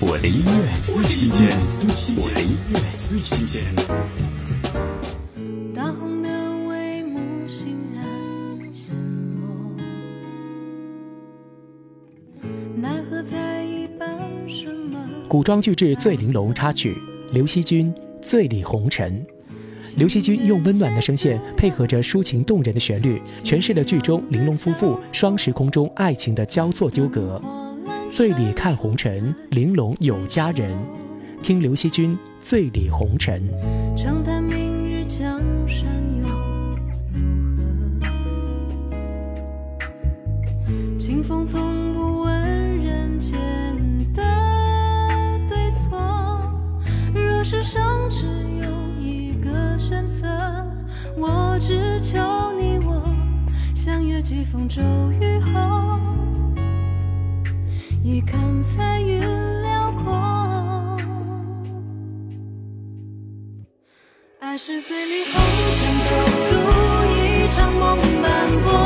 我的音乐最新鲜，我的音乐最新鲜。大红的帷幕欣然沉默，奈何在一半什么？古装剧制最玲珑插曲，刘惜君《醉里红尘》。刘惜君用温暖的声线，配合着抒情动人的旋律，诠释了剧中玲珑夫妇双时空中爱情的交错纠葛。醉里看红尘，玲珑有佳人。听刘惜君《醉里红尘》。长叹明日江山又如何？清风从不问人间的对错。若世上只有一个选择，我只求你我相约几风骤雨后，一看彩云辽阔。爱是醉里红尘，中，如一场梦斑驳。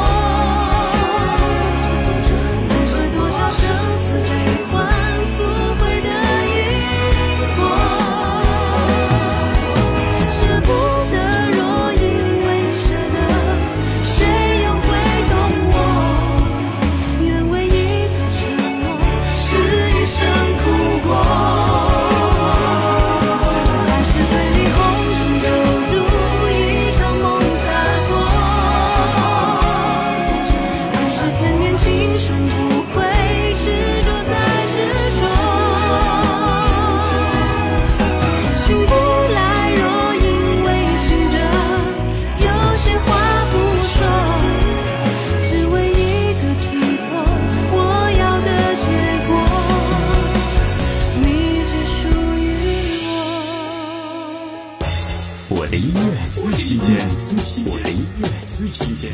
的音乐最新鲜，我的音乐最新鲜。